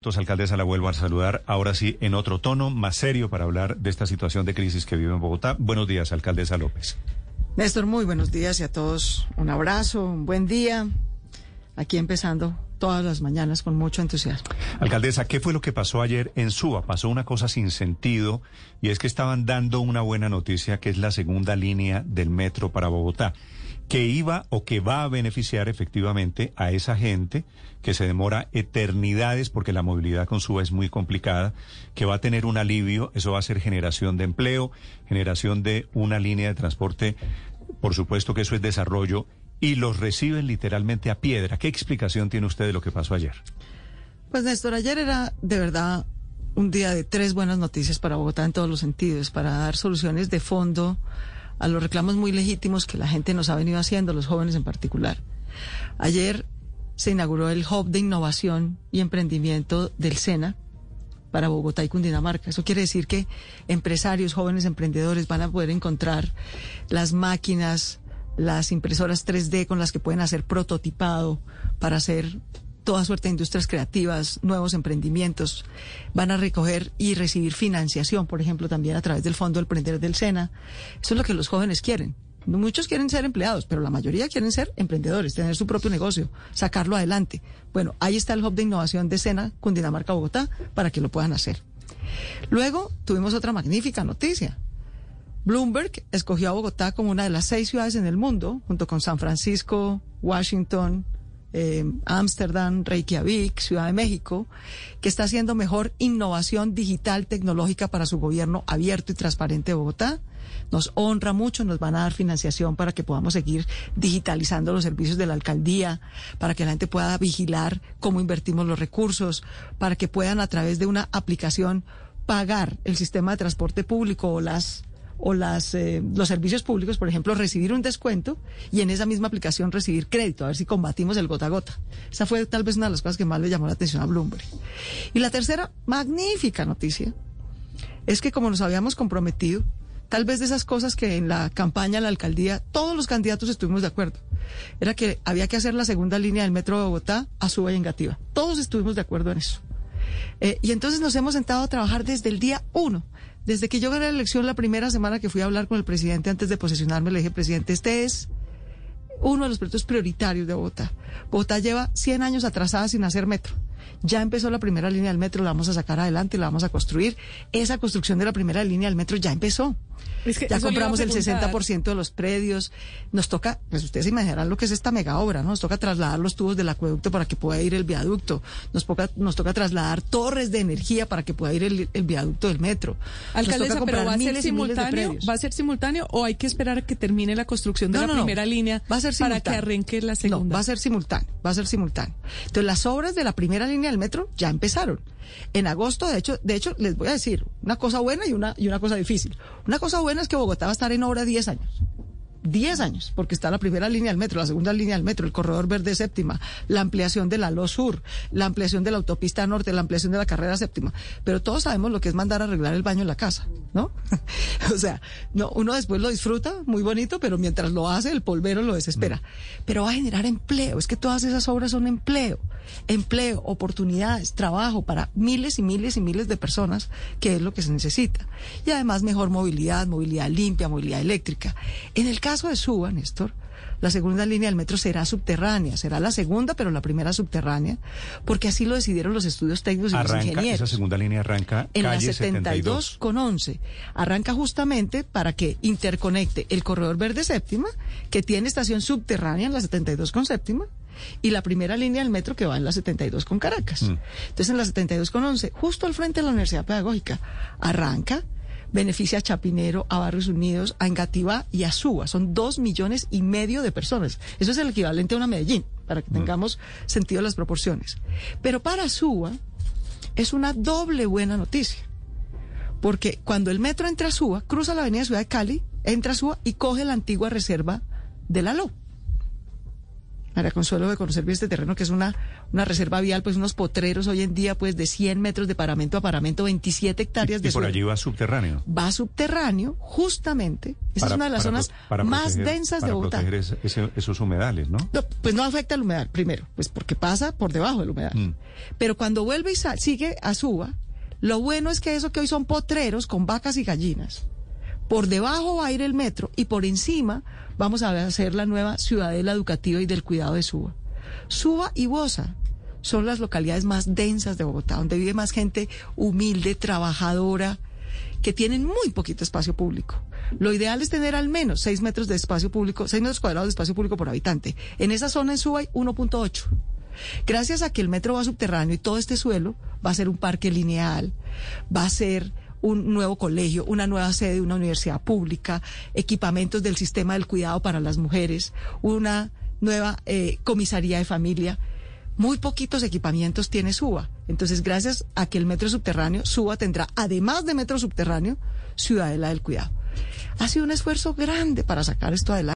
Entonces, alcaldesa, la vuelvo a saludar, ahora sí, en otro tono, más serio, para hablar de esta situación de crisis que vive en Bogotá. Buenos días, alcaldesa López. Néstor, muy buenos días y a todos un abrazo, un buen día. Aquí empezando todas las mañanas con mucho entusiasmo. Alcaldesa, ¿qué fue lo que pasó ayer en Suba? Pasó una cosa sin sentido y es que estaban dando una buena noticia que es la segunda línea del metro para Bogotá que iba o que va a beneficiar efectivamente a esa gente que se demora eternidades porque la movilidad con suba es muy complicada, que va a tener un alivio, eso va a ser generación de empleo, generación de una línea de transporte, por supuesto que eso es desarrollo, y los reciben literalmente a piedra. ¿Qué explicación tiene usted de lo que pasó ayer? Pues Néstor, ayer era de verdad un día de tres buenas noticias para Bogotá en todos los sentidos, para dar soluciones de fondo a los reclamos muy legítimos que la gente nos ha venido haciendo, los jóvenes en particular. Ayer se inauguró el Hub de Innovación y Emprendimiento del SENA para Bogotá y Cundinamarca. Eso quiere decir que empresarios, jóvenes emprendedores van a poder encontrar las máquinas, las impresoras 3D con las que pueden hacer prototipado para hacer toda suerte de industrias creativas, nuevos emprendimientos. Van a recoger y recibir financiación, por ejemplo, también a través del Fondo Emprender del SENA. Eso es lo que los jóvenes quieren. Muchos quieren ser empleados, pero la mayoría quieren ser emprendedores, tener su propio negocio, sacarlo adelante. Bueno, ahí está el Hub de Innovación de SENA, Cundinamarca, Bogotá, para que lo puedan hacer. Luego tuvimos otra magnífica noticia. Bloomberg escogió a Bogotá como una de las seis ciudades en el mundo, junto con San Francisco, Washington, Ámsterdam, Reykjavik, Ciudad de México, que está haciendo mejor innovación digital tecnológica para su gobierno abierto y transparente de Bogotá. Nos honra mucho, nos van a dar financiación para que podamos seguir digitalizando los servicios de la alcaldía, para que la gente pueda vigilar cómo invertimos los recursos, para que puedan a través de una aplicación pagar el sistema de transporte público o las o eh, los servicios públicos, por ejemplo, recibir un descuento y en esa misma aplicación recibir crédito, a ver si combatimos el gota a gota. Esa fue tal vez una de las cosas que más le llamó la atención a Bloomberg. Y la tercera magnífica noticia es que como nos habíamos comprometido, tal vez de esas cosas que en la campaña a la alcaldía todos los candidatos estuvimos de acuerdo, era que había que hacer la segunda línea del metro de Bogotá a y Engativa. Todos estuvimos de acuerdo en eso. Eh, y entonces nos hemos sentado a trabajar desde el día uno desde que yo gané la elección, la primera semana que fui a hablar con el presidente antes de posesionarme, le dije, presidente, este es uno de los proyectos prioritarios de Bogotá. Bogotá lleva 100 años atrasada sin hacer metro. Ya empezó la primera línea del metro, la vamos a sacar adelante, la vamos a construir. Esa construcción de la primera línea del metro ya empezó ya compramos el 60% de los predios. Nos toca, pues ustedes imaginarán lo que es esta mega obra, ¿no? Nos toca trasladar los tubos del acueducto para que pueda ir el viaducto. Nos toca, nos toca trasladar torres de energía para que pueda ir el, viaducto del metro. Alcaldesa, pero va a ser simultáneo, va a ser simultáneo o hay que esperar a que termine la construcción de la primera línea va a ser para que arranque la segunda. va a ser simultáneo, va a ser simultáneo. Entonces las obras de la primera línea del metro ya empezaron. En agosto, de hecho, de hecho, les voy a decir una cosa buena y una, y una cosa difícil. Una cosa buena es que Bogotá va a estar en obra 10 años. 10 años, porque está la primera línea del metro, la segunda línea del metro, el corredor verde séptima, la ampliación de la LO Sur, la ampliación de la autopista norte, la ampliación de la carrera séptima. Pero todos sabemos lo que es mandar a arreglar el baño en la casa, ¿no? o sea, no, uno después lo disfruta, muy bonito, pero mientras lo hace, el polvero lo desespera. Mm. Pero va a generar empleo, es que todas esas obras son empleo, empleo, oportunidades, trabajo para miles y miles y miles de personas, que es lo que se necesita. Y además mejor movilidad, movilidad limpia, movilidad eléctrica. En el caso de Suba, Néstor, la segunda línea del metro será subterránea, será la segunda, pero la primera subterránea, porque así lo decidieron los estudios técnicos y los ingenieros. Esa segunda línea arranca en calle la 72, con 11. Arranca justamente para que interconecte el corredor verde séptima, que tiene estación subterránea en la 72 con séptima, y la primera línea del metro que va en la 72 con Caracas. Mm. Entonces en la 72 con 11, justo al frente de la Universidad Pedagógica, arranca beneficia a Chapinero, a Barrios Unidos, a Engativá y a Suba. Son dos millones y medio de personas. Eso es el equivalente a una Medellín, para que mm. tengamos sentido las proporciones. Pero para Suba es una doble buena noticia. Porque cuando el metro entra a Suba, cruza la avenida Ciudad de Cali, entra a Suba y coge la antigua reserva de la LO. María Consuelo de conocer bien este terreno, que es una, una reserva vial, pues unos potreros hoy en día, pues de 100 metros de paramento a paramento, 27 hectáreas de Y por allí va subterráneo. Va subterráneo, justamente. Esa es una de las zonas más densas de Bogotá. Para proteger esos humedales, ¿no? Pues no afecta al humedal, primero, pues porque pasa por debajo del humedal. Mm. Pero cuando vuelve y sigue a suba, lo bueno es que eso que hoy son potreros con vacas y gallinas. Por debajo va a ir el metro y por encima vamos a hacer la nueva ciudadela educativa y del cuidado de Suba. Suba y Bosa son las localidades más densas de Bogotá, donde vive más gente humilde, trabajadora, que tienen muy poquito espacio público. Lo ideal es tener al menos 6 metros de espacio público, 6 metros cuadrados de espacio público por habitante. En esa zona en Suba hay 1.8. Gracias a que el metro va subterráneo y todo este suelo va a ser un parque lineal, va a ser un nuevo colegio, una nueva sede de una universidad pública, equipamientos del sistema del cuidado para las mujeres, una nueva eh, comisaría de familia. Muy poquitos equipamientos tiene Suba. Entonces, gracias a que el metro subterráneo, Suba tendrá, además de metro subterráneo, Ciudadela del Cuidado. Ha sido un esfuerzo grande para sacar esto adelante.